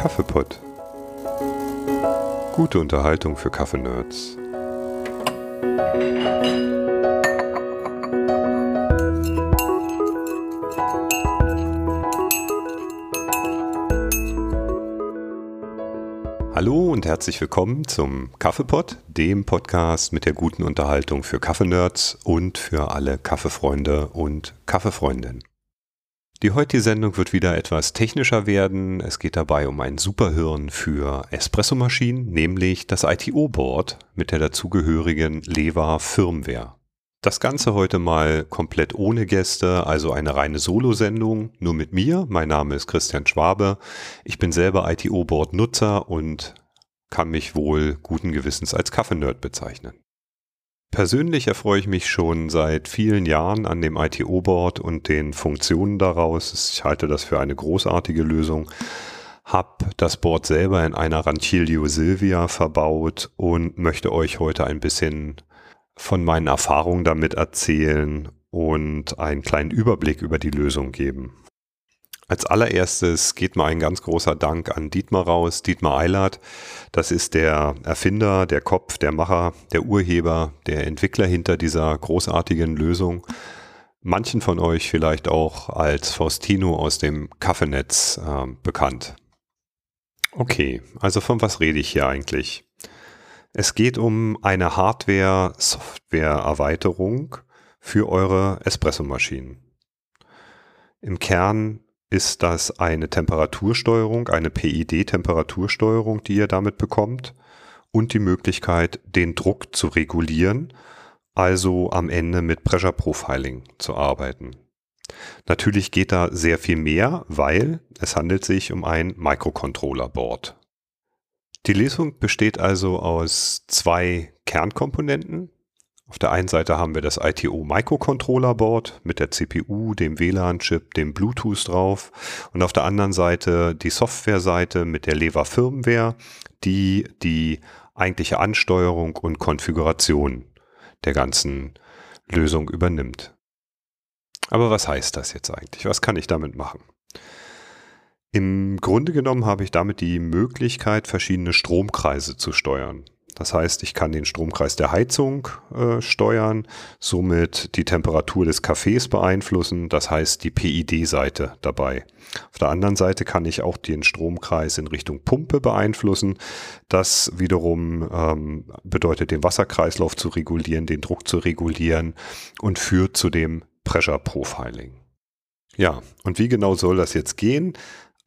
Kaffeepott. Gute Unterhaltung für Kaffeenerds. Hallo und herzlich willkommen zum Kaffeepott, dem Podcast mit der guten Unterhaltung für Kaffeenerds und für alle Kaffeefreunde und Kaffeefreundinnen. Die heutige Sendung wird wieder etwas technischer werden. Es geht dabei um ein Superhirn für Espressomaschinen, nämlich das ITO-Board mit der dazugehörigen Leva Firmware. Das Ganze heute mal komplett ohne Gäste, also eine reine Solo-Sendung, nur mit mir. Mein Name ist Christian Schwabe. Ich bin selber ITO-Board-Nutzer und kann mich wohl guten Gewissens als Kaffee-Nerd bezeichnen. Persönlich erfreue ich mich schon seit vielen Jahren an dem ITO-Board und den Funktionen daraus. Ich halte das für eine großartige Lösung. Hab das Board selber in einer Rancilio Silvia verbaut und möchte euch heute ein bisschen von meinen Erfahrungen damit erzählen und einen kleinen Überblick über die Lösung geben. Als allererstes geht mal ein ganz großer Dank an Dietmar raus, Dietmar Eilert. Das ist der Erfinder, der Kopf, der Macher, der Urheber, der Entwickler hinter dieser großartigen Lösung. Manchen von euch vielleicht auch als Faustino aus dem Kaffeenetz äh, bekannt. Okay, also von was rede ich hier eigentlich? Es geht um eine Hardware-Software-Erweiterung für eure Espressomaschinen. Im Kern ist das eine Temperatursteuerung, eine PID-Temperatursteuerung, die ihr damit bekommt und die Möglichkeit, den Druck zu regulieren, also am Ende mit Pressure Profiling zu arbeiten. Natürlich geht da sehr viel mehr, weil es handelt sich um ein Microcontroller-Board. Die Lesung besteht also aus zwei Kernkomponenten, auf der einen Seite haben wir das ITO Microcontroller Board mit der CPU, dem WLAN-Chip, dem Bluetooth drauf und auf der anderen Seite die Software-Seite mit der Lever Firmware, die die eigentliche Ansteuerung und Konfiguration der ganzen Lösung übernimmt. Aber was heißt das jetzt eigentlich? Was kann ich damit machen? Im Grunde genommen habe ich damit die Möglichkeit, verschiedene Stromkreise zu steuern. Das heißt, ich kann den Stromkreis der Heizung äh, steuern, somit die Temperatur des Kaffees beeinflussen, das heißt die PID-Seite dabei. Auf der anderen Seite kann ich auch den Stromkreis in Richtung Pumpe beeinflussen. Das wiederum ähm, bedeutet, den Wasserkreislauf zu regulieren, den Druck zu regulieren und führt zu dem Pressure Profiling. Ja, und wie genau soll das jetzt gehen?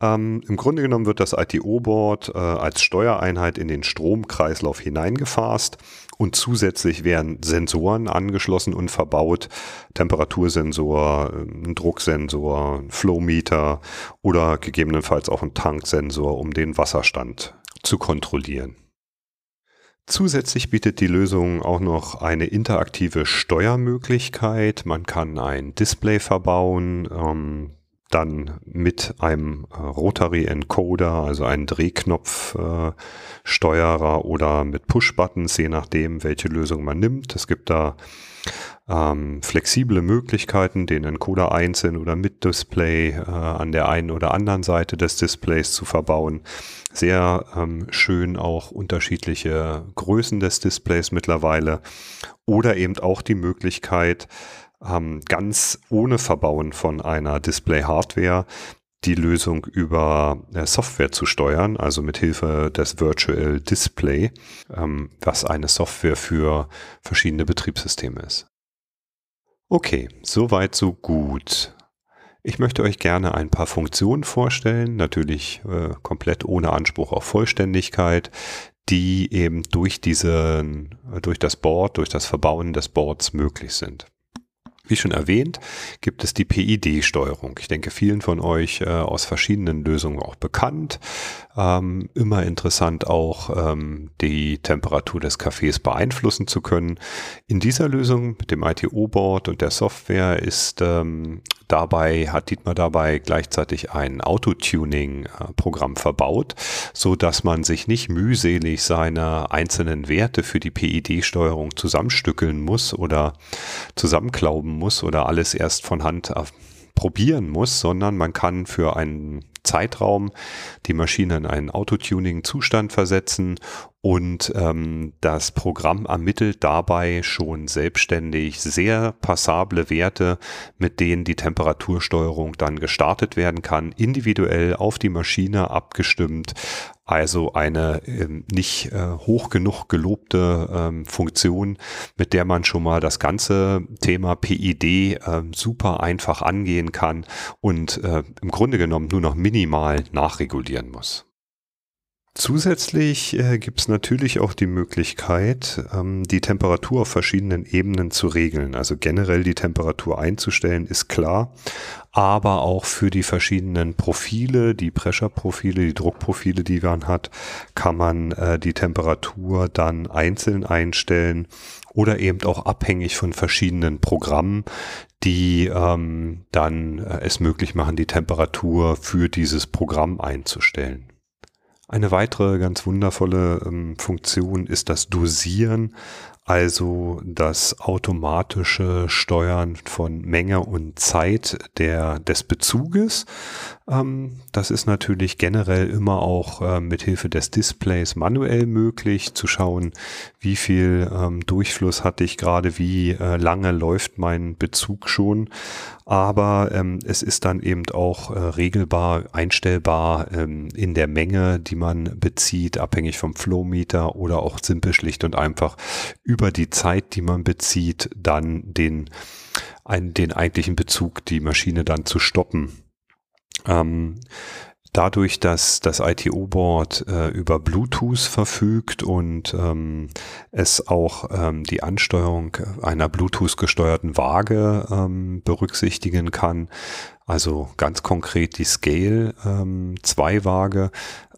Ähm, Im Grunde genommen wird das ITO-Board äh, als Steuereinheit in den Stromkreislauf hineingefasst und zusätzlich werden Sensoren angeschlossen und verbaut. Temperatursensor, äh, ein Drucksensor, ein Flowmeter oder gegebenenfalls auch ein Tanksensor, um den Wasserstand zu kontrollieren. Zusätzlich bietet die Lösung auch noch eine interaktive Steuermöglichkeit. Man kann ein Display verbauen, ähm, dann mit einem äh, Rotary Encoder, also einen Drehknopfsteuerer äh, oder mit Push-Buttons, je nachdem, welche Lösung man nimmt. Es gibt da ähm, flexible Möglichkeiten, den Encoder einzeln oder mit Display äh, an der einen oder anderen Seite des Displays zu verbauen. Sehr ähm, schön auch unterschiedliche Größen des Displays mittlerweile oder eben auch die Möglichkeit, ähm, ganz ohne Verbauen von einer Display-Hardware die Lösung über äh, Software zu steuern, also mit Hilfe des Virtual Display, ähm, was eine Software für verschiedene Betriebssysteme ist. Okay, soweit so gut. Ich möchte euch gerne ein paar Funktionen vorstellen, natürlich äh, komplett ohne Anspruch auf Vollständigkeit, die eben durch diesen, durch das Board, durch das Verbauen des Boards möglich sind. Wie schon erwähnt, gibt es die PID-Steuerung. Ich denke, vielen von euch äh, aus verschiedenen Lösungen auch bekannt. Ähm, immer interessant auch, ähm, die Temperatur des Kaffees beeinflussen zu können. In dieser Lösung mit dem ITO-Board und der Software ist ähm, dabei, hat Dietmar dabei gleichzeitig ein Autotuning-Programm verbaut, so dass man sich nicht mühselig seine einzelnen Werte für die PID-Steuerung zusammenstückeln muss oder zusammenklauben muss oder alles erst von Hand probieren muss, sondern man kann für einen Zeitraum die Maschine in einen Autotuning-Zustand versetzen und ähm, das Programm ermittelt dabei schon selbstständig sehr passable Werte, mit denen die Temperatursteuerung dann gestartet werden kann, individuell auf die Maschine abgestimmt. Also eine ähm, nicht äh, hoch genug gelobte ähm, Funktion, mit der man schon mal das ganze Thema PID äh, super einfach angehen kann und äh, im Grunde genommen nur noch minimal nachregulieren muss. Zusätzlich äh, gibt es natürlich auch die Möglichkeit, ähm, die Temperatur auf verschiedenen Ebenen zu regeln. Also generell die Temperatur einzustellen, ist klar, aber auch für die verschiedenen Profile, die Pressure-Profile, die Druckprofile, die man hat, kann man äh, die Temperatur dann einzeln einstellen oder eben auch abhängig von verschiedenen Programmen, die ähm, dann äh, es möglich machen, die Temperatur für dieses Programm einzustellen. Eine weitere ganz wundervolle ähm, Funktion ist das Dosieren, also das automatische Steuern von Menge und Zeit der, des Bezuges. Ähm, das ist natürlich generell immer auch äh, mit Hilfe des Displays manuell möglich, zu schauen, wie viel ähm, Durchfluss hatte ich gerade, wie äh, lange läuft mein Bezug schon. Aber ähm, es ist dann eben auch äh, regelbar, einstellbar ähm, in der Menge, die man bezieht, abhängig vom Flowmeter oder auch simpel schlicht und einfach über die Zeit, die man bezieht, dann den, ein, den eigentlichen Bezug, die Maschine dann zu stoppen. Ähm, dadurch, dass das ITO-Board äh, über Bluetooth verfügt und ähm, es auch ähm, die Ansteuerung einer Bluetooth-gesteuerten Waage ähm, berücksichtigen kann, also ganz konkret die Scale ähm, 2 Waage,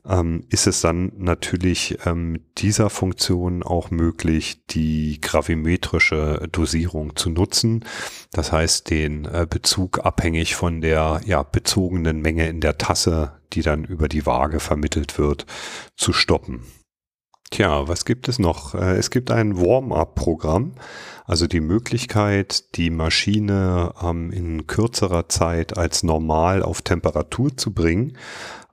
ähm, ist es dann natürlich ähm, dieser Funktion auch möglich, die gravimetrische Dosierung zu nutzen. Das heißt, den äh, Bezug abhängig von der ja, bezogenen Menge in der Tasse, die dann über die Waage vermittelt wird, zu stoppen. Tja, was gibt es noch? Äh, es gibt ein Warm-up-Programm, also die Möglichkeit, die Maschine ähm, in kürzerer Zeit als normal auf Temperatur zu bringen.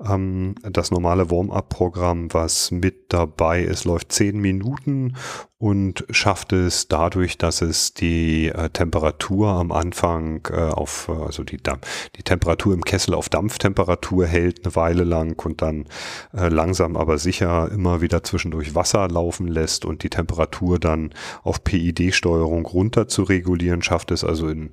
Ähm, das normale Warm-up-Programm, was mit dabei ist, läuft zehn Minuten und schafft es dadurch, dass es die äh, Temperatur am Anfang äh, auf, äh, also die, die Temperatur im Kessel auf Dampftemperatur hält eine Weile lang und dann äh, langsam aber sicher immer wieder zwischendurch Wasser laufen lässt und die Temperatur dann auf PID-Steuerung runter zu regulieren, schafft es also in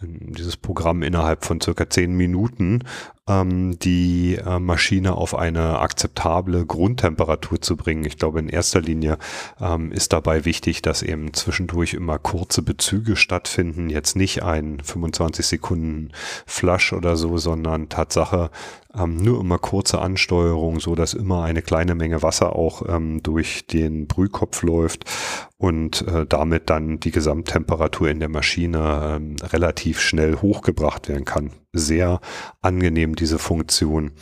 dieses Programm innerhalb von circa zehn Minuten ähm, die äh, Maschine auf eine akzeptable Grundtemperatur zu bringen. Ich glaube, in erster Linie ähm, ist da dabei wichtig, dass eben zwischendurch immer kurze Bezüge stattfinden. Jetzt nicht ein 25 Sekunden Flush oder so, sondern Tatsache ähm, nur immer kurze Ansteuerung, so dass immer eine kleine Menge Wasser auch ähm, durch den Brühkopf läuft und äh, damit dann die Gesamttemperatur in der Maschine ähm, relativ schnell hochgebracht werden kann. Sehr angenehm diese Funktion.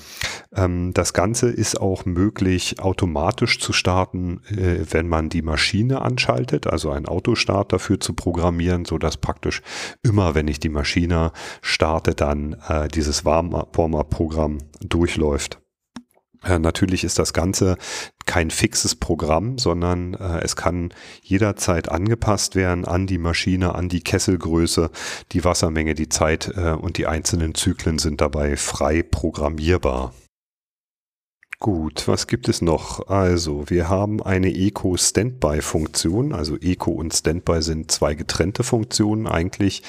Ähm, das Ganze ist auch möglich automatisch zu starten, äh, wenn man die Maschine anschaltet, also einen Autostart dafür zu programmieren, so dass praktisch immer, wenn ich die Maschine starte, dann äh, dieses Warm-Up-Programm durchläuft. Äh, natürlich ist das Ganze kein fixes Programm, sondern äh, es kann jederzeit angepasst werden an die Maschine, an die Kesselgröße, die Wassermenge, die Zeit äh, und die einzelnen Zyklen sind dabei frei programmierbar. Gut, was gibt es noch? Also, wir haben eine Eco-Standby-Funktion. Also Eco und Standby sind zwei getrennte Funktionen eigentlich,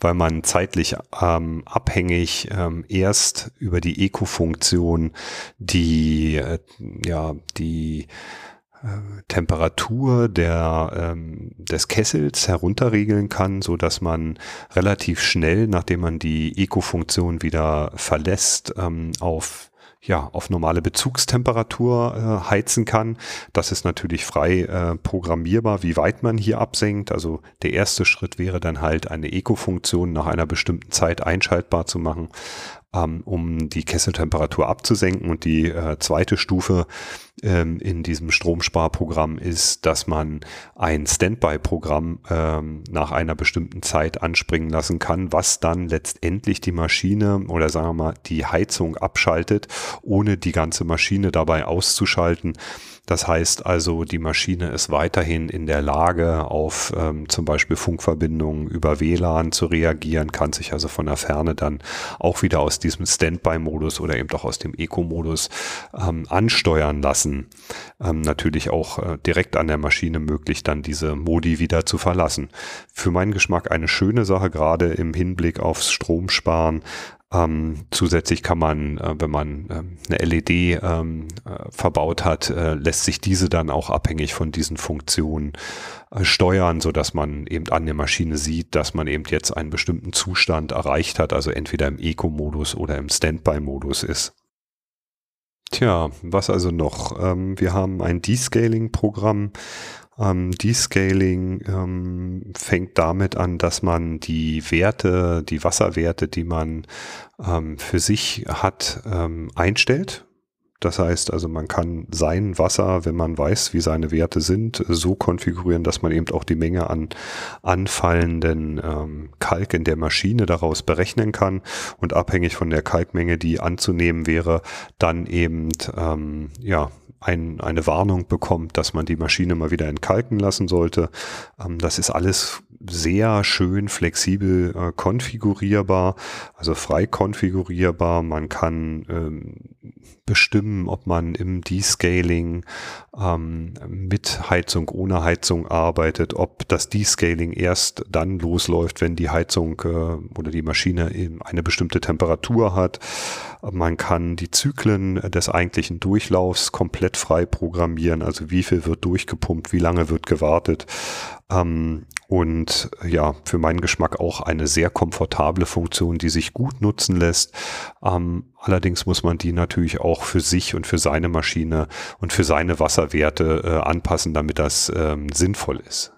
weil man zeitlich ähm, abhängig ähm, erst über die Eco-Funktion die, äh, ja, die äh, Temperatur der, ähm, des Kessels herunterregeln kann, so dass man relativ schnell, nachdem man die Eco-Funktion wieder verlässt, ähm, auf ja, auf normale Bezugstemperatur äh, heizen kann. Das ist natürlich frei äh, programmierbar, wie weit man hier absenkt. Also der erste Schritt wäre dann halt eine Eco-Funktion nach einer bestimmten Zeit einschaltbar zu machen. Ähm, um die Kesseltemperatur abzusenken. Und die äh, zweite Stufe ähm, in diesem Stromsparprogramm ist, dass man ein Standby-Programm ähm, nach einer bestimmten Zeit anspringen lassen kann, was dann letztendlich die Maschine oder sagen wir mal die Heizung abschaltet, ohne die ganze Maschine dabei auszuschalten. Das heißt also, die Maschine ist weiterhin in der Lage, auf ähm, zum Beispiel Funkverbindungen über WLAN zu reagieren, kann sich also von der Ferne dann auch wieder aus diesem Standby-Modus oder eben auch aus dem Eco-Modus ähm, ansteuern lassen. Ähm, natürlich auch äh, direkt an der Maschine möglich, dann diese Modi wieder zu verlassen. Für meinen Geschmack eine schöne Sache, gerade im Hinblick aufs Stromsparen, ähm, zusätzlich kann man, äh, wenn man ähm, eine LED ähm, äh, verbaut hat, äh, lässt sich diese dann auch abhängig von diesen Funktionen äh, steuern, so dass man eben an der Maschine sieht, dass man eben jetzt einen bestimmten Zustand erreicht hat, also entweder im Eco-Modus oder im Standby-Modus ist. Tja, was also noch? Ähm, wir haben ein Descaling-Programm, ähm, Descaling ähm, fängt damit an, dass man die Werte, die Wasserwerte, die man ähm, für sich hat, ähm, einstellt. Das heißt also, man kann sein Wasser, wenn man weiß, wie seine Werte sind, so konfigurieren, dass man eben auch die Menge an anfallenden ähm, Kalk in der Maschine daraus berechnen kann und abhängig von der Kalkmenge, die anzunehmen wäre, dann eben ähm, ja ein, eine Warnung bekommt, dass man die Maschine mal wieder entkalken lassen sollte. Ähm, das ist alles sehr schön flexibel äh, konfigurierbar, also frei konfigurierbar. Man kann ähm, bestimmen, ob man im Descaling ähm, mit Heizung, ohne Heizung arbeitet, ob das Descaling erst dann losläuft, wenn die Heizung äh, oder die Maschine eben eine bestimmte Temperatur hat. Man kann die Zyklen des eigentlichen Durchlaufs komplett frei programmieren, also wie viel wird durchgepumpt, wie lange wird gewartet. Ähm, und ja, für meinen Geschmack auch eine sehr komfortable Funktion, die sich gut nutzen lässt. Ähm, allerdings muss man die natürlich auch für sich und für seine Maschine und für seine Wasserwerte äh, anpassen, damit das ähm, sinnvoll ist.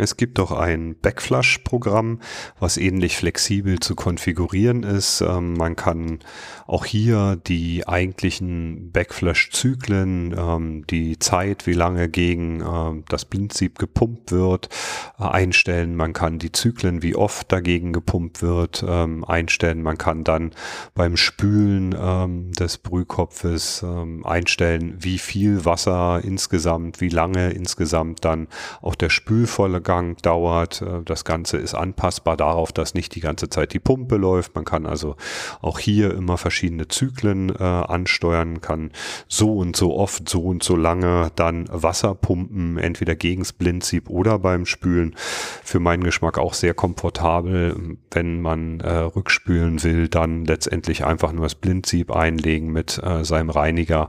Es gibt auch ein Backflush-Programm, was ähnlich flexibel zu konfigurieren ist. Ähm, man kann auch hier die eigentlichen Backflush-Zyklen, ähm, die Zeit, wie lange gegen äh, das Blindsieb gepumpt wird, äh, einstellen. Man kann die Zyklen, wie oft dagegen gepumpt wird, ähm, einstellen. Man kann dann beim Spülen ähm, des Brühkopfes ähm, einstellen, wie viel Wasser insgesamt, wie lange insgesamt dann auch der Spülvolle Gang dauert. Äh, das Ganze ist anpassbar darauf, dass nicht die ganze Zeit die Pumpe läuft. Man kann also auch hier immer verschiedene Zyklen äh, ansteuern, kann so und so oft, so und so lange dann Wasser pumpen, entweder gegen das Blindsieb oder beim Spülen. Für meinen Geschmack auch sehr komfortabel. Wenn man äh, rückspülen will, dann letztendlich einfach nur das Blindsieb einlegen mit äh, seinem Reiniger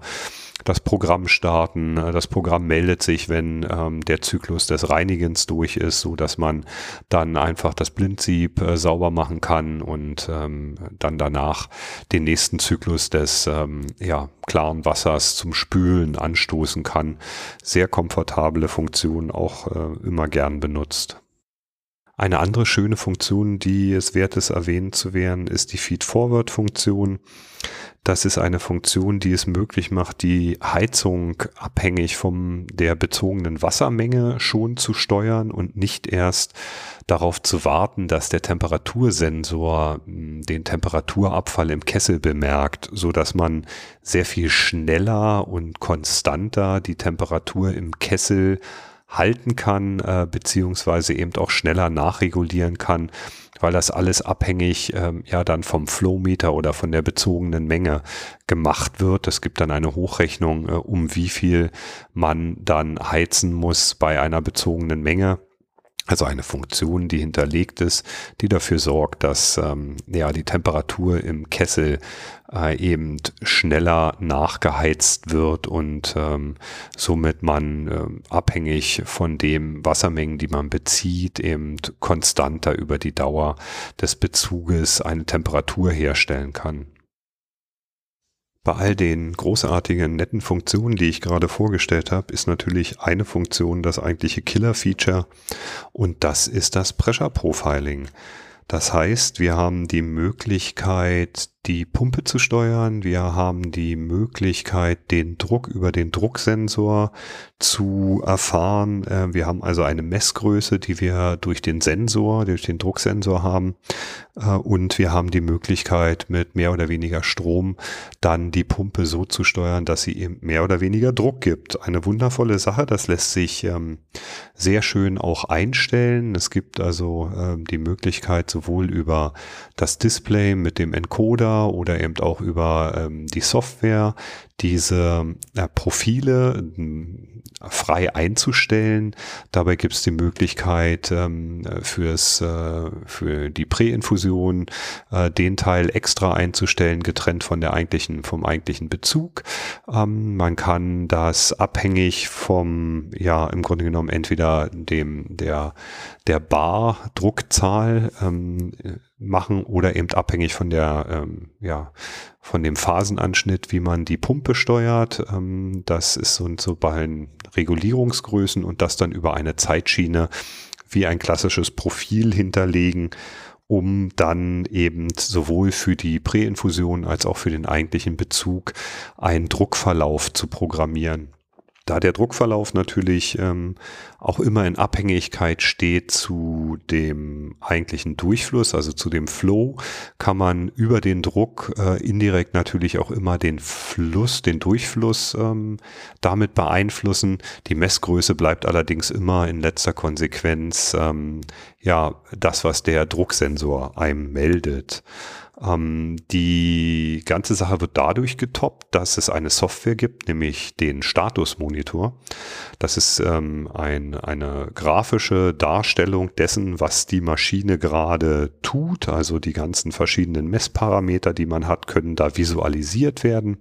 das Programm starten. Das Programm meldet sich, wenn ähm, der Zyklus des Reinigens durch ist, so dass man dann einfach das Blindsieb äh, sauber machen kann und ähm, dann danach den nächsten Zyklus des ähm, ja, klaren Wassers zum Spülen anstoßen kann. Sehr komfortable Funktion, auch äh, immer gern benutzt. Eine andere schöne Funktion, die es wert ist erwähnt zu werden, ist die Feed-Forward-Funktion. Das ist eine Funktion, die es möglich macht, die Heizung abhängig von der bezogenen Wassermenge schon zu steuern und nicht erst darauf zu warten, dass der Temperatursensor hm, den Temperaturabfall im Kessel bemerkt, so dass man sehr viel schneller und konstanter die Temperatur im Kessel halten kann, äh, beziehungsweise eben auch schneller nachregulieren kann, weil das alles abhängig ähm, ja dann vom Flowmeter oder von der bezogenen Menge gemacht wird. Es gibt dann eine Hochrechnung, äh, um wie viel man dann heizen muss bei einer bezogenen Menge. Also eine Funktion, die hinterlegt ist, die dafür sorgt, dass ähm, ja die Temperatur im Kessel äh, eben schneller nachgeheizt wird und ähm, somit man äh, abhängig von dem Wassermengen, die man bezieht, eben konstanter über die Dauer des Bezuges eine Temperatur herstellen kann. Bei all den großartigen, netten Funktionen, die ich gerade vorgestellt habe, ist natürlich eine Funktion das eigentliche Killer-Feature und das ist das Pressure Profiling. Das heißt, wir haben die Möglichkeit, die Pumpe zu steuern. Wir haben die Möglichkeit, den Druck über den Drucksensor zu erfahren. Äh, wir haben also eine Messgröße, die wir durch den Sensor, durch den Drucksensor haben. Äh, und wir haben die Möglichkeit, mit mehr oder weniger Strom dann die Pumpe so zu steuern, dass sie eben mehr oder weniger Druck gibt. Eine wundervolle Sache. Das lässt sich ähm, sehr schön auch einstellen. Es gibt also ähm, die Möglichkeit, sowohl über das Display mit dem Encoder oder eben auch über ähm, die Software diese äh, Profile äh, frei einzustellen. Dabei gibt es die Möglichkeit ähm, fürs, äh, für die Präinfusion äh, den Teil extra einzustellen, getrennt von der eigentlichen, vom eigentlichen Bezug. Ähm, man kann das abhängig vom, ja, im Grunde genommen entweder dem, der, der Bar-Druckzahl ähm, machen oder eben abhängig von der, ähm, ja, von dem Phasenanschnitt, wie man die Pumpe steuert. Ähm, das ist so, so bei Regulierungsgrößen und das dann über eine Zeitschiene wie ein klassisches Profil hinterlegen, um dann eben sowohl für die Präinfusion als auch für den eigentlichen Bezug einen Druckverlauf zu programmieren. Da der Druckverlauf natürlich ähm, auch immer in Abhängigkeit steht zu dem eigentlichen Durchfluss, also zu dem Flow, kann man über den Druck äh, indirekt natürlich auch immer den Fluss, den Durchfluss ähm, damit beeinflussen. Die Messgröße bleibt allerdings immer in letzter Konsequenz ähm, ja das, was der Drucksensor einem meldet. Ähm, die ganze Sache wird dadurch getoppt, dass es eine Software gibt, nämlich den Statusmonitor. Das ist ähm, ein, eine grafische Darstellung dessen, was die Maschine gerade tut. Also die ganzen verschiedenen Messparameter, die man hat, können da visualisiert werden,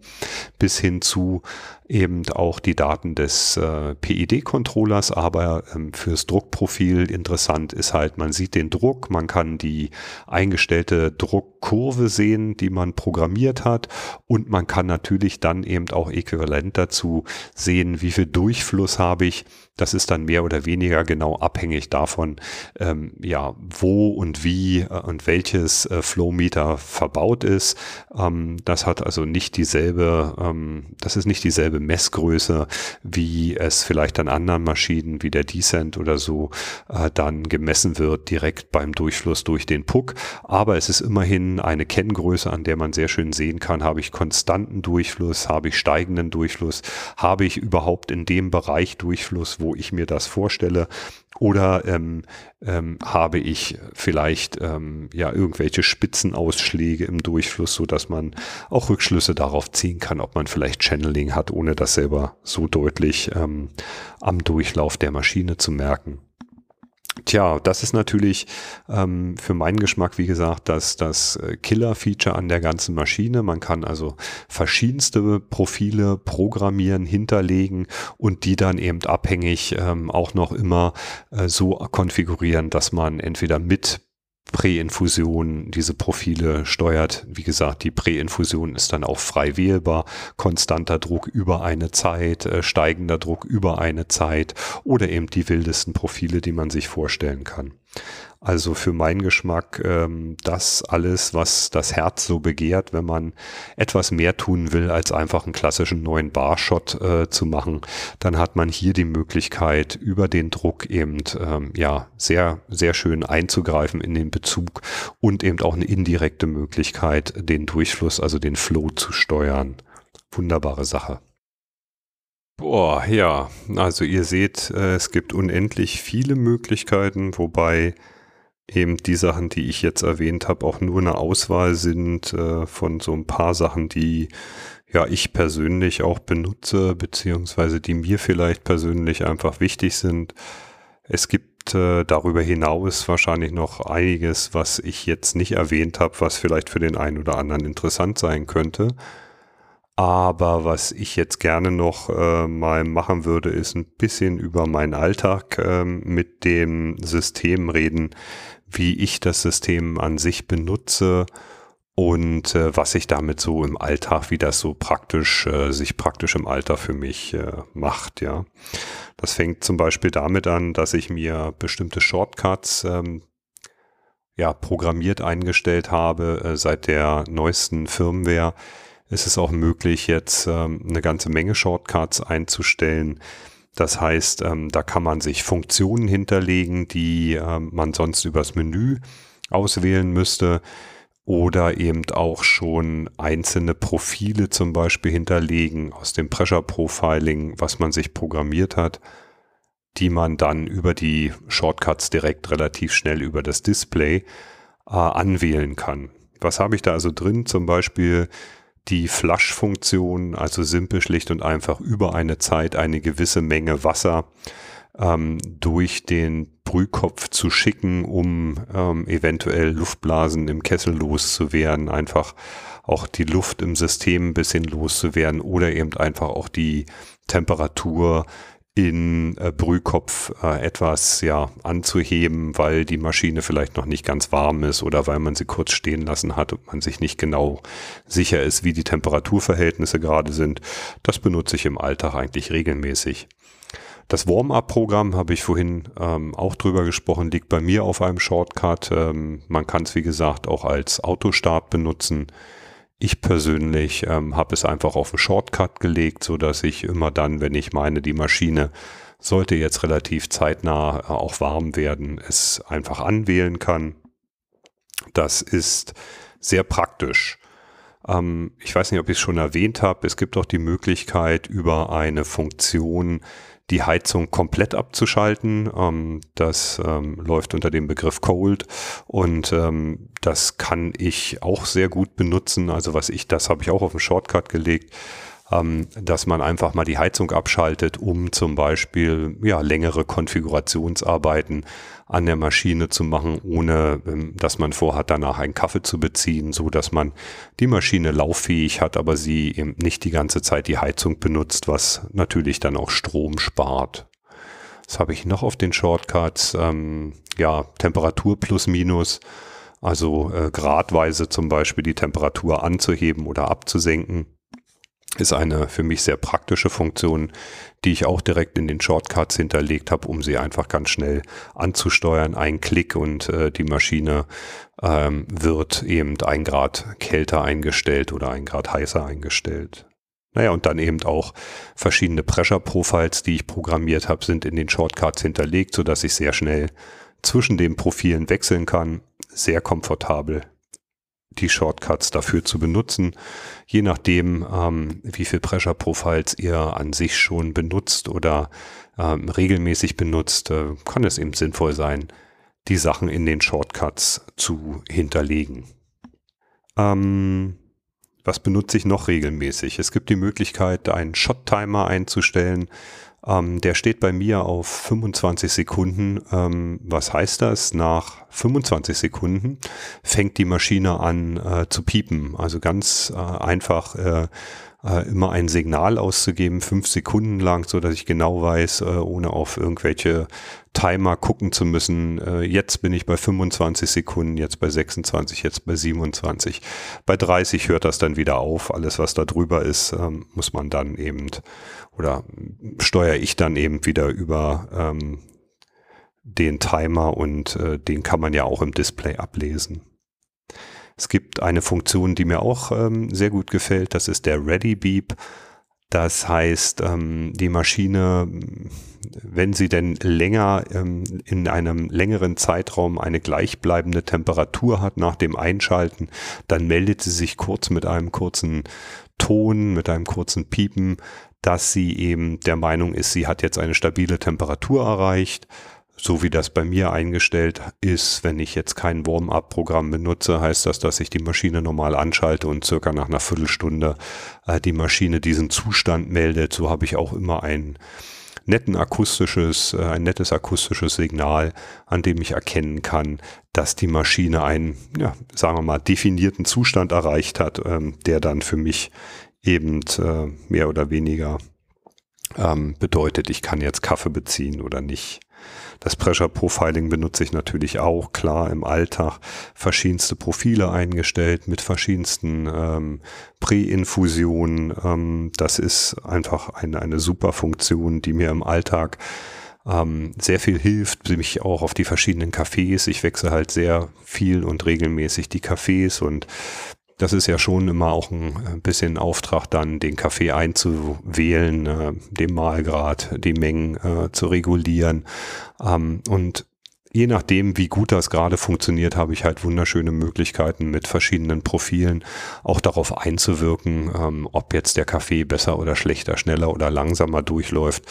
bis hin zu eben auch die Daten des äh, PID-Controllers, aber ähm, fürs Druckprofil interessant ist halt, man sieht den Druck, man kann die eingestellte Druckkurve sehen, die man programmiert hat. Und man kann natürlich dann eben auch äquivalent dazu sehen, wie viel Durchfluss habe ich das ist dann mehr oder weniger genau abhängig davon, ähm, ja, wo und wie äh, und welches äh, Flowmeter verbaut ist. Ähm, das hat also nicht dieselbe, ähm, das ist nicht dieselbe Messgröße, wie es vielleicht an anderen Maschinen wie der Descent oder so äh, dann gemessen wird, direkt beim Durchfluss durch den Puck. Aber es ist immerhin eine Kenngröße, an der man sehr schön sehen kann, habe ich konstanten Durchfluss, habe ich steigenden Durchfluss, habe ich überhaupt in dem Bereich Durchfluss, wo ich mir das vorstelle? Oder ähm, ähm, habe ich vielleicht ähm, ja irgendwelche Spitzenausschläge im Durchfluss, so dass man auch Rückschlüsse darauf ziehen kann, ob man vielleicht Channeling hat, ohne das selber so deutlich ähm, am Durchlauf der Maschine zu merken. Tja, das ist natürlich ähm, für meinen Geschmack, wie gesagt, das, das äh, Killer-Feature an der ganzen Maschine. Man kann also verschiedenste Profile programmieren, hinterlegen und die dann eben abhängig ähm, auch noch immer äh, so konfigurieren, dass man entweder mit Präinfusion diese Profile steuert. Wie gesagt, die Präinfusion ist dann auch frei wählbar. Konstanter Druck über eine Zeit, äh, steigender Druck über eine Zeit oder eben die wildesten Profile, die man sich vorstellen kann. Also für meinen Geschmack ähm, das alles, was das Herz so begehrt, wenn man etwas mehr tun will, als einfach einen klassischen neuen Barshot äh, zu machen, dann hat man hier die Möglichkeit, über den Druck eben ähm, ja sehr, sehr schön einzugreifen in den Bezug und eben auch eine indirekte Möglichkeit, den Durchfluss, also den Flow zu steuern. Wunderbare Sache. Boah, ja, also ihr seht, äh, es gibt unendlich viele Möglichkeiten, wobei eben die Sachen, die ich jetzt erwähnt habe, auch nur eine Auswahl sind äh, von so ein paar Sachen, die ja ich persönlich auch benutze, beziehungsweise die mir vielleicht persönlich einfach wichtig sind. Es gibt äh, darüber hinaus wahrscheinlich noch einiges, was ich jetzt nicht erwähnt habe, was vielleicht für den einen oder anderen interessant sein könnte. Aber was ich jetzt gerne noch äh, mal machen würde, ist ein bisschen über meinen Alltag äh, mit dem System reden, wie ich das System an sich benutze und äh, was ich damit so im Alltag, wie das so praktisch, äh, sich praktisch im Alltag für mich äh, macht, ja. Das fängt zum Beispiel damit an, dass ich mir bestimmte Shortcuts ähm, ja, programmiert eingestellt habe, äh, seit der neuesten Firmware, ist es auch möglich, jetzt ähm, eine ganze Menge Shortcuts einzustellen. Das heißt, ähm, da kann man sich Funktionen hinterlegen, die ähm, man sonst übers Menü auswählen müsste oder eben auch schon einzelne Profile zum Beispiel hinterlegen aus dem Pressure Profiling, was man sich programmiert hat, die man dann über die Shortcuts direkt relativ schnell über das Display äh, anwählen kann. Was habe ich da also drin? Zum Beispiel die Flush-Funktion, also simpel, schlicht und einfach über eine Zeit eine gewisse Menge Wasser ähm, durch den Brühkopf zu schicken, um ähm, eventuell Luftblasen im Kessel loszuwerden, einfach auch die Luft im System ein bisschen loszuwerden oder eben einfach auch die Temperatur in äh, Brühkopf äh, etwas ja anzuheben, weil die Maschine vielleicht noch nicht ganz warm ist oder weil man sie kurz stehen lassen hat und man sich nicht genau sicher ist, wie die Temperaturverhältnisse gerade sind. Das benutze ich im Alltag eigentlich regelmäßig. Das Warm-up-Programm habe ich vorhin ähm, auch drüber gesprochen, liegt bei mir auf einem Shortcut. Ähm, man kann es, wie gesagt, auch als Autostart benutzen. Ich persönlich ähm, habe es einfach auf einen Shortcut gelegt, so dass ich immer dann, wenn ich meine, die Maschine sollte jetzt relativ zeitnah äh, auch warm werden, es einfach anwählen kann. Das ist sehr praktisch. Ähm, ich weiß nicht, ob ich es schon erwähnt habe. Es gibt auch die Möglichkeit, über eine Funktion die Heizung komplett abzuschalten. Ähm, das ähm, läuft unter dem Begriff Cold und ähm, das kann ich auch sehr gut benutzen. Also was ich, das habe ich auch auf den Shortcut gelegt ähm, dass man einfach mal die Heizung abschaltet, um zum Beispiel ja, längere Konfigurationsarbeiten an der Maschine zu machen, ohne ähm, dass man vorhat, danach einen Kaffee zu beziehen, so dass man die Maschine lauffähig hat, aber sie eben nicht die ganze Zeit die Heizung benutzt, was natürlich dann auch Strom spart. Was habe ich noch auf den Shortcuts? Ähm, ja, Temperatur plus minus. Also äh, gradweise zum Beispiel die Temperatur anzuheben oder abzusenken ist eine für mich sehr praktische Funktion, die ich auch direkt in den Shortcuts hinterlegt habe, um sie einfach ganz schnell anzusteuern. Ein Klick und äh, die Maschine ähm, wird eben ein Grad kälter eingestellt oder ein Grad heißer eingestellt. Naja, und dann eben auch verschiedene Pressure Profiles, die ich programmiert habe, sind in den Shortcuts hinterlegt, so dass ich sehr schnell zwischen den Profilen wechseln kann. Sehr komfortabel die Shortcuts dafür zu benutzen. Je nachdem, ähm, wie viel Pressure Profiles ihr an sich schon benutzt oder ähm, regelmäßig benutzt, äh, kann es eben sinnvoll sein, die Sachen in den Shortcuts zu hinterlegen. Ähm, was benutze ich noch regelmäßig? Es gibt die Möglichkeit, einen Shot-Timer einzustellen. Ähm, der steht bei mir auf 25 Sekunden. Ähm, was heißt das? Nach 25 Sekunden fängt die Maschine an äh, zu piepen. Also ganz äh, einfach äh, äh, immer ein Signal auszugeben, fünf Sekunden lang, so dass ich genau weiß, äh, ohne auf irgendwelche Timer gucken zu müssen, äh, jetzt bin ich bei 25 Sekunden, jetzt bei 26, jetzt bei 27. Bei 30 hört das dann wieder auf. Alles, was da drüber ist, ähm, muss man dann eben oder steuere ich dann eben wieder über ähm, den Timer und äh, den kann man ja auch im Display ablesen. Es gibt eine Funktion, die mir auch ähm, sehr gut gefällt, das ist der Ready Beep. Das heißt, ähm, die Maschine, wenn sie denn länger ähm, in einem längeren Zeitraum eine gleichbleibende Temperatur hat nach dem Einschalten, dann meldet sie sich kurz mit einem kurzen Ton, mit einem kurzen Piepen, dass sie eben der Meinung ist, sie hat jetzt eine stabile Temperatur erreicht so wie das bei mir eingestellt ist, wenn ich jetzt kein Warm-up-Programm benutze, heißt das, dass ich die Maschine normal anschalte und circa nach einer Viertelstunde äh, die Maschine diesen Zustand meldet. So habe ich auch immer ein netten akustisches, äh, ein nettes akustisches Signal, an dem ich erkennen kann, dass die Maschine einen, ja, sagen wir mal, definierten Zustand erreicht hat, ähm, der dann für mich eben äh, mehr oder weniger ähm, bedeutet, ich kann jetzt Kaffee beziehen oder nicht. Das Pressure Profiling benutze ich natürlich auch, klar, im Alltag. Verschiedenste Profile eingestellt mit verschiedensten ähm, Präinfusionen. Ähm, das ist einfach eine, eine super Funktion, die mir im Alltag ähm, sehr viel hilft, mich auch auf die verschiedenen Cafés. Ich wechsle halt sehr viel und regelmäßig die Cafés und das ist ja schon immer auch ein bisschen Auftrag, dann den Kaffee einzuwählen, äh, den Mahlgrad, die Mengen äh, zu regulieren. Ähm, und je nachdem, wie gut das gerade funktioniert, habe ich halt wunderschöne Möglichkeiten mit verschiedenen Profilen auch darauf einzuwirken, ähm, ob jetzt der Kaffee besser oder schlechter, schneller oder langsamer durchläuft.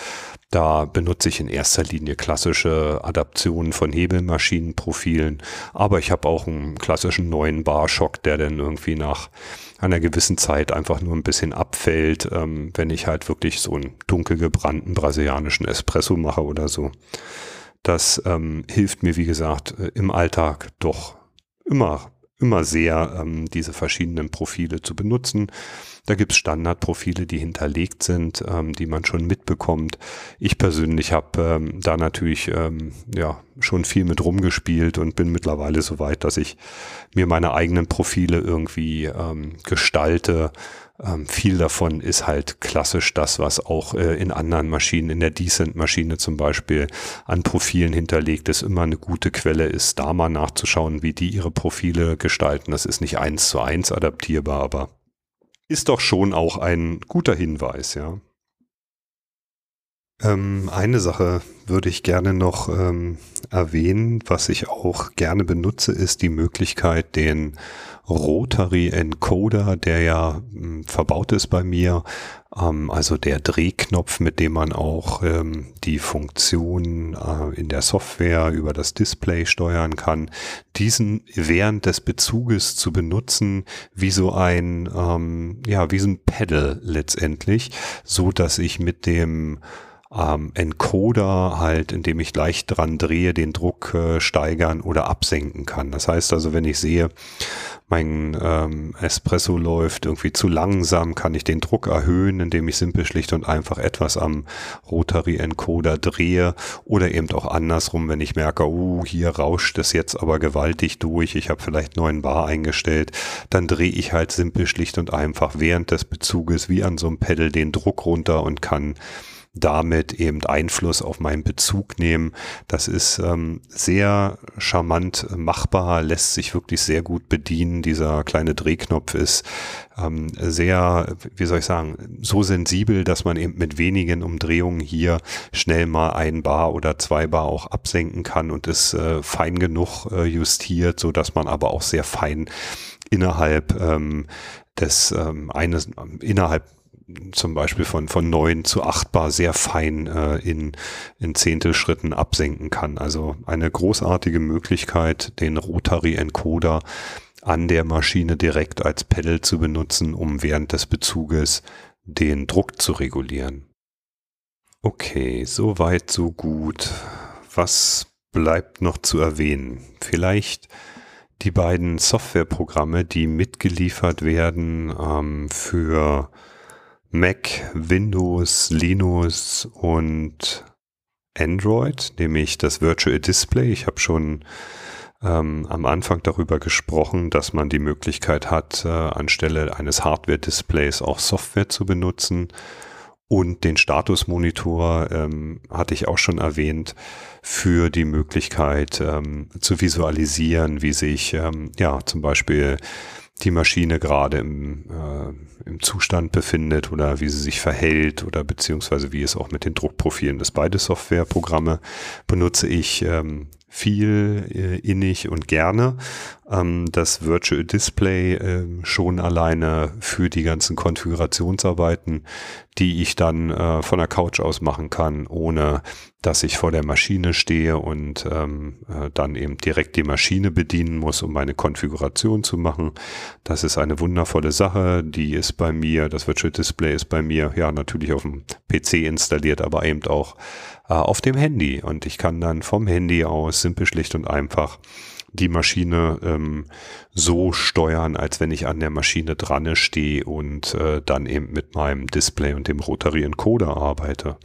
Da benutze ich in erster Linie klassische Adaptionen von Hebelmaschinenprofilen, aber ich habe auch einen klassischen neuen Barschock, der dann irgendwie nach einer gewissen Zeit einfach nur ein bisschen abfällt, ähm, wenn ich halt wirklich so einen dunkel gebrannten brasilianischen Espresso mache oder so. Das ähm, hilft mir, wie gesagt, äh, im Alltag doch immer, immer sehr, ähm, diese verschiedenen Profile zu benutzen. Da gibt's Standardprofile, die hinterlegt sind, ähm, die man schon mitbekommt. Ich persönlich habe ähm, da natürlich ähm, ja schon viel mit rumgespielt und bin mittlerweile so weit, dass ich mir meine eigenen Profile irgendwie ähm, gestalte ähm, viel davon ist halt klassisch das, was auch äh, in anderen Maschinen, in der Decent-Maschine zum Beispiel, an Profilen hinterlegt ist, immer eine gute Quelle ist, da mal nachzuschauen, wie die ihre Profile gestalten. Das ist nicht eins zu eins adaptierbar, aber ist doch schon auch ein guter Hinweis, ja. Ähm, eine Sache würde ich gerne noch ähm, erwähnen, was ich auch gerne benutze, ist die Möglichkeit, den Rotary Encoder, der ja ähm, verbaut ist bei mir, ähm, also der Drehknopf, mit dem man auch ähm, die Funktion äh, in der Software über das Display steuern kann, diesen während des Bezuges zu benutzen, wie so ein, ähm, ja, wie so ein Pedal letztendlich, so dass ich mit dem ähm, Encoder halt, indem ich leicht dran drehe, den Druck äh, steigern oder absenken kann. Das heißt also, wenn ich sehe, mein ähm, Espresso läuft irgendwie zu langsam, kann ich den Druck erhöhen, indem ich simpel schlicht und einfach etwas am Rotary Encoder drehe oder eben auch andersrum, wenn ich merke, oh, hier rauscht es jetzt aber gewaltig durch, ich habe vielleicht neuen Bar eingestellt, dann drehe ich halt simpel schlicht und einfach während des Bezuges wie an so einem Pedal den Druck runter und kann damit eben Einfluss auf meinen Bezug nehmen. Das ist ähm, sehr charmant machbar, lässt sich wirklich sehr gut bedienen. Dieser kleine Drehknopf ist ähm, sehr, wie soll ich sagen, so sensibel, dass man eben mit wenigen Umdrehungen hier schnell mal ein Bar oder zwei Bar auch absenken kann und ist äh, fein genug äh, justiert, so dass man aber auch sehr fein innerhalb ähm, des ähm, eines innerhalb zum Beispiel von, von neun zu acht Bar sehr fein äh, in, in Zehntelschritten absenken kann. Also eine großartige Möglichkeit, den Rotary Encoder an der Maschine direkt als Pedal zu benutzen, um während des Bezuges den Druck zu regulieren. Okay, so weit, so gut. Was bleibt noch zu erwähnen? Vielleicht die beiden Softwareprogramme, die mitgeliefert werden ähm, für Mac, Windows, Linux und Android, nämlich das Virtual Display. Ich habe schon ähm, am Anfang darüber gesprochen, dass man die Möglichkeit hat, äh, anstelle eines Hardware-Displays auch Software zu benutzen. Und den Statusmonitor ähm, hatte ich auch schon erwähnt für die Möglichkeit ähm, zu visualisieren, wie sich ähm, ja zum Beispiel die Maschine gerade im, äh, im Zustand befindet oder wie sie sich verhält oder beziehungsweise wie es auch mit den Druckprofilen ist. Beide Softwareprogramme benutze ich ähm, viel, äh, innig und gerne. Ähm, das Virtual Display äh, schon alleine für die ganzen Konfigurationsarbeiten, die ich dann äh, von der Couch aus machen kann, ohne dass ich vor der Maschine stehe und ähm, äh, dann eben direkt die Maschine bedienen muss, um meine Konfiguration zu machen. Das ist eine wundervolle Sache. Die ist bei mir, das Virtual Display ist bei mir, ja, natürlich auf dem PC installiert, aber eben auch äh, auf dem Handy. Und ich kann dann vom Handy aus simpel, schlicht und einfach die Maschine ähm, so steuern, als wenn ich an der Maschine dran stehe und äh, dann eben mit meinem Display und dem Rotary Encoder arbeite.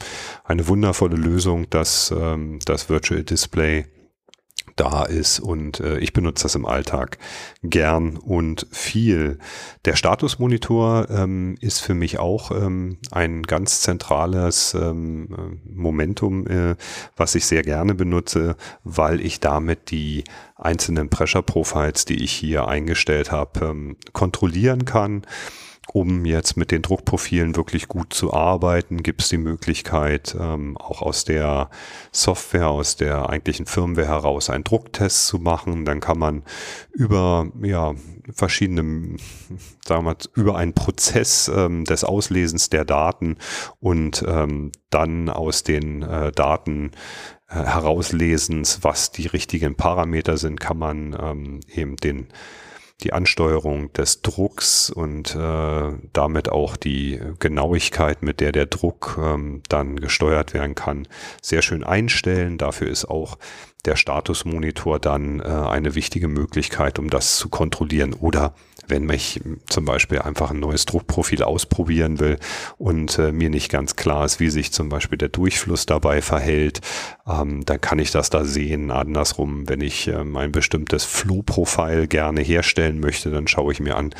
Eine wundervolle Lösung, dass ähm, das Virtual Display da ist und äh, ich benutze das im Alltag gern und viel. Der Statusmonitor ähm, ist für mich auch ähm, ein ganz zentrales ähm, Momentum, äh, was ich sehr gerne benutze, weil ich damit die einzelnen Pressure Profiles, die ich hier eingestellt habe, ähm, kontrollieren kann um jetzt mit den Druckprofilen wirklich gut zu arbeiten, gibt es die Möglichkeit, ähm, auch aus der Software, aus der eigentlichen Firmware heraus einen Drucktest zu machen. Dann kann man über ja, verschiedene, sagen wir mal, über einen Prozess ähm, des Auslesens der Daten und ähm, dann aus den äh, Daten äh, herauslesens, was die richtigen Parameter sind, kann man ähm, eben den die Ansteuerung des Drucks und äh, damit auch die Genauigkeit, mit der der Druck ähm, dann gesteuert werden kann, sehr schön einstellen. Dafür ist auch der Statusmonitor dann äh, eine wichtige Möglichkeit, um das zu kontrollieren. Oder wenn ich zum Beispiel einfach ein neues Druckprofil ausprobieren will und äh, mir nicht ganz klar ist, wie sich zum Beispiel der Durchfluss dabei verhält, ähm, dann kann ich das da sehen. Andersrum, wenn ich äh, ein bestimmtes Flow-Profil gerne herstellen möchte, dann schaue ich mir an,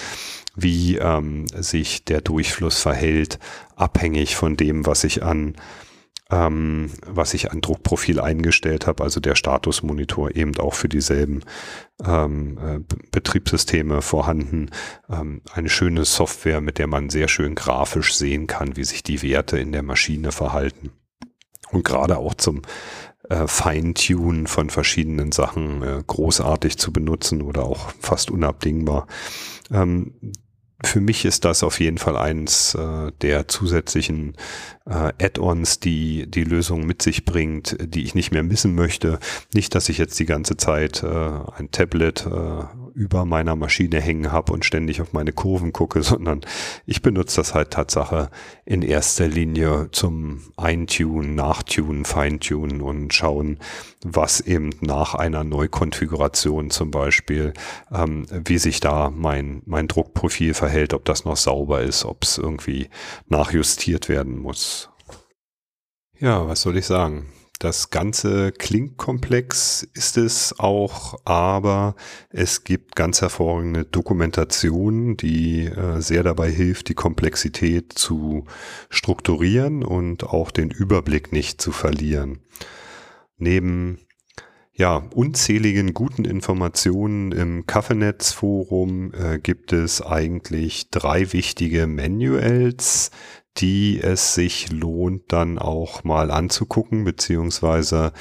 wie ähm, sich der Durchfluss verhält, abhängig von dem, was ich an ähm, was ich an Druckprofil eingestellt habe, also der Statusmonitor eben auch für dieselben ähm, äh, Betriebssysteme vorhanden. Ähm, eine schöne Software, mit der man sehr schön grafisch sehen kann, wie sich die Werte in der Maschine verhalten. Und gerade auch zum äh, Feintunen von verschiedenen Sachen äh, großartig zu benutzen oder auch fast unabdingbar. Ähm, für mich ist das auf jeden Fall eins äh, der zusätzlichen äh, Add-ons, die die Lösung mit sich bringt, die ich nicht mehr missen möchte. Nicht, dass ich jetzt die ganze Zeit äh, ein Tablet äh, über meiner Maschine hängen habe und ständig auf meine Kurven gucke, sondern ich benutze das halt Tatsache in erster Linie zum Eintunen, Nachtunen, Feintunen und schauen, was eben nach einer Neukonfiguration zum Beispiel, ähm, wie sich da mein, mein Druckprofil verhält, ob das noch sauber ist, ob es irgendwie nachjustiert werden muss. Ja, was soll ich sagen? Das Ganze klingt komplex, ist es auch, aber es gibt ganz hervorragende Dokumentation, die äh, sehr dabei hilft, die Komplexität zu strukturieren und auch den Überblick nicht zu verlieren. Neben ja, unzähligen guten Informationen im Kaffeenetz-Forum äh, gibt es eigentlich drei wichtige Manuals, die es sich lohnt, dann auch mal anzugucken, beziehungsweise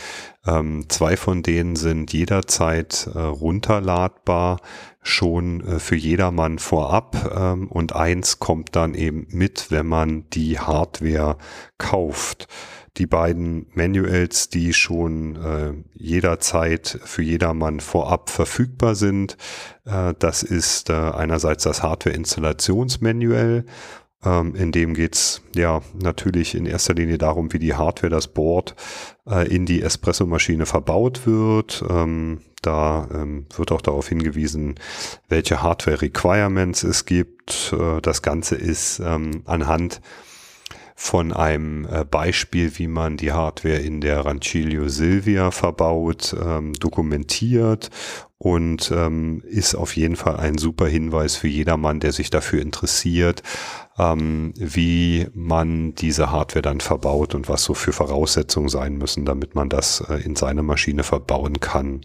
ähm, zwei von denen sind jederzeit äh, runterladbar, schon äh, für jedermann vorab ähm, und eins kommt dann eben mit, wenn man die Hardware kauft die beiden Manuals, die schon äh, jederzeit für jedermann vorab verfügbar sind. Äh, das ist äh, einerseits das Hardware-Installationsmanual. Ähm, in dem geht's ja natürlich in erster Linie darum, wie die Hardware, das Board äh, in die Espresso-Maschine verbaut wird. Ähm, da ähm, wird auch darauf hingewiesen, welche Hardware-Requirements es gibt. Äh, das Ganze ist ähm, anhand von einem äh, Beispiel, wie man die Hardware in der Rancilio Silvia verbaut, ähm, dokumentiert und ähm, ist auf jeden Fall ein super Hinweis für jedermann, der sich dafür interessiert, ähm, wie man diese Hardware dann verbaut und was so für Voraussetzungen sein müssen, damit man das äh, in seine Maschine verbauen kann.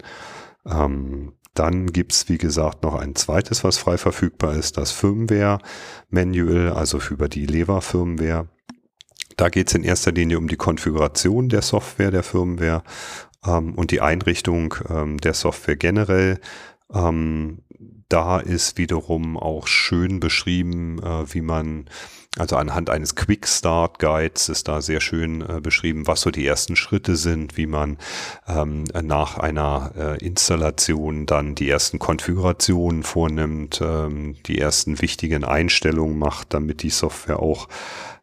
Ähm, dann gibt's wie gesagt, noch ein zweites, was frei verfügbar ist, das Firmware-Manual, also über die Lever-Firmware. Da geht es in erster Linie um die Konfiguration der Software, der Firmware ähm, und die Einrichtung ähm, der Software generell. Ähm, da ist wiederum auch schön beschrieben, äh, wie man, also anhand eines Quick Start Guides ist da sehr schön äh, beschrieben, was so die ersten Schritte sind, wie man ähm, nach einer äh, Installation dann die ersten Konfigurationen vornimmt, ähm, die ersten wichtigen Einstellungen macht, damit die Software auch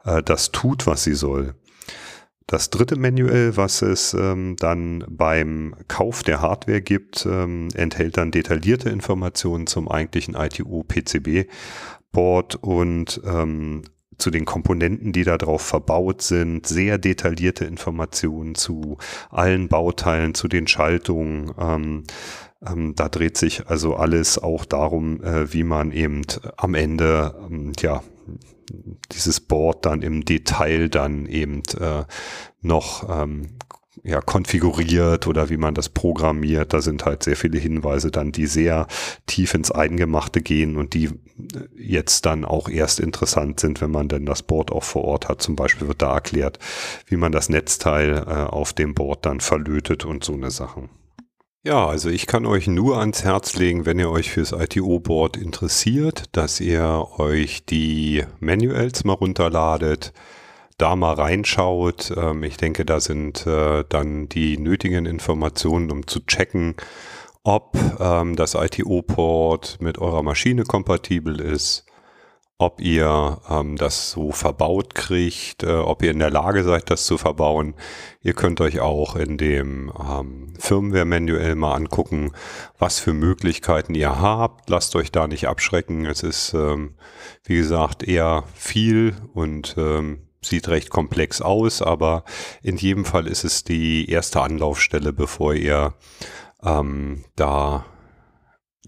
äh, das tut, was sie soll. Das dritte Manual, was es ähm, dann beim Kauf der Hardware gibt, ähm, enthält dann detaillierte Informationen zum eigentlichen ITU-PCB-Board und ähm, zu den Komponenten, die da drauf verbaut sind, sehr detaillierte Informationen zu allen Bauteilen, zu den Schaltungen. Ähm, ähm, da dreht sich also alles auch darum, äh, wie man eben am Ende ähm, ja dieses Board dann im Detail dann eben äh, noch ähm, ja, konfiguriert oder wie man das programmiert. Da sind halt sehr viele Hinweise dann, die sehr tief ins Eingemachte gehen und die jetzt dann auch erst interessant sind, wenn man denn das Board auch vor Ort hat. Zum Beispiel wird da erklärt, wie man das Netzteil äh, auf dem Board dann verlötet und so eine Sachen. Ja, also ich kann euch nur ans Herz legen, wenn ihr euch fürs ITO-Board interessiert, dass ihr euch die Manuals mal runterladet, da mal reinschaut. Ähm, ich denke, da sind äh, dann die nötigen Informationen, um zu checken, ob ähm, das ITO-Port mit eurer Maschine kompatibel ist ob ihr ähm, das so verbaut kriegt, äh, ob ihr in der Lage seid, das zu verbauen. Ihr könnt euch auch in dem ähm, Firmware-Manual mal angucken, was für Möglichkeiten ihr habt. Lasst euch da nicht abschrecken. Es ist, ähm, wie gesagt, eher viel und ähm, sieht recht komplex aus, aber in jedem Fall ist es die erste Anlaufstelle, bevor ihr ähm, da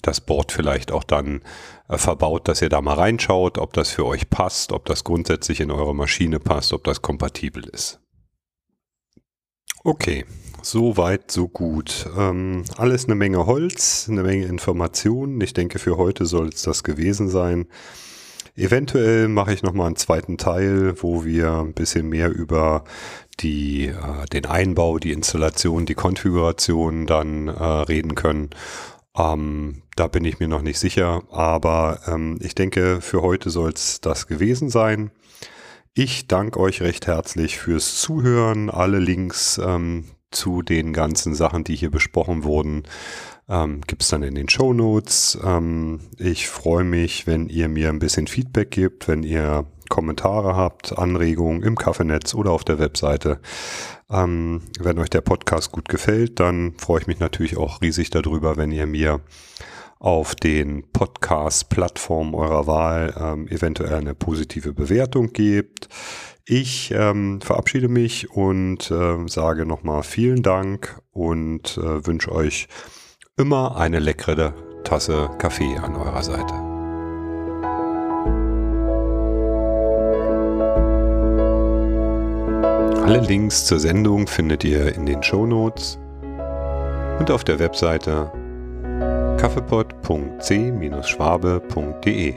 das Board vielleicht auch dann verbaut, dass ihr da mal reinschaut, ob das für euch passt, ob das grundsätzlich in eure Maschine passt, ob das kompatibel ist. Okay, so weit, so gut. Ähm, alles eine Menge Holz, eine Menge Informationen. Ich denke, für heute soll es das gewesen sein. Eventuell mache ich nochmal einen zweiten Teil, wo wir ein bisschen mehr über die, äh, den Einbau, die Installation, die Konfiguration dann äh, reden können. Ähm, da bin ich mir noch nicht sicher, aber ähm, ich denke, für heute soll es das gewesen sein. Ich danke euch recht herzlich fürs Zuhören. Alle Links ähm, zu den ganzen Sachen, die hier besprochen wurden, ähm, gibt es dann in den Show Notes. Ähm, ich freue mich, wenn ihr mir ein bisschen Feedback gebt, wenn ihr Kommentare habt, Anregungen im Kaffeenetz oder auf der Webseite. Ähm, wenn euch der Podcast gut gefällt, dann freue ich mich natürlich auch riesig darüber, wenn ihr mir auf den Podcast-Plattformen eurer Wahl ähm, eventuell eine positive Bewertung gebt. Ich ähm, verabschiede mich und äh, sage nochmal vielen Dank und äh, wünsche euch immer eine leckere Tasse Kaffee an eurer Seite. Alle Links zur Sendung findet ihr in den Show Notes und auf der Webseite kaffeepot.c-schwabe.de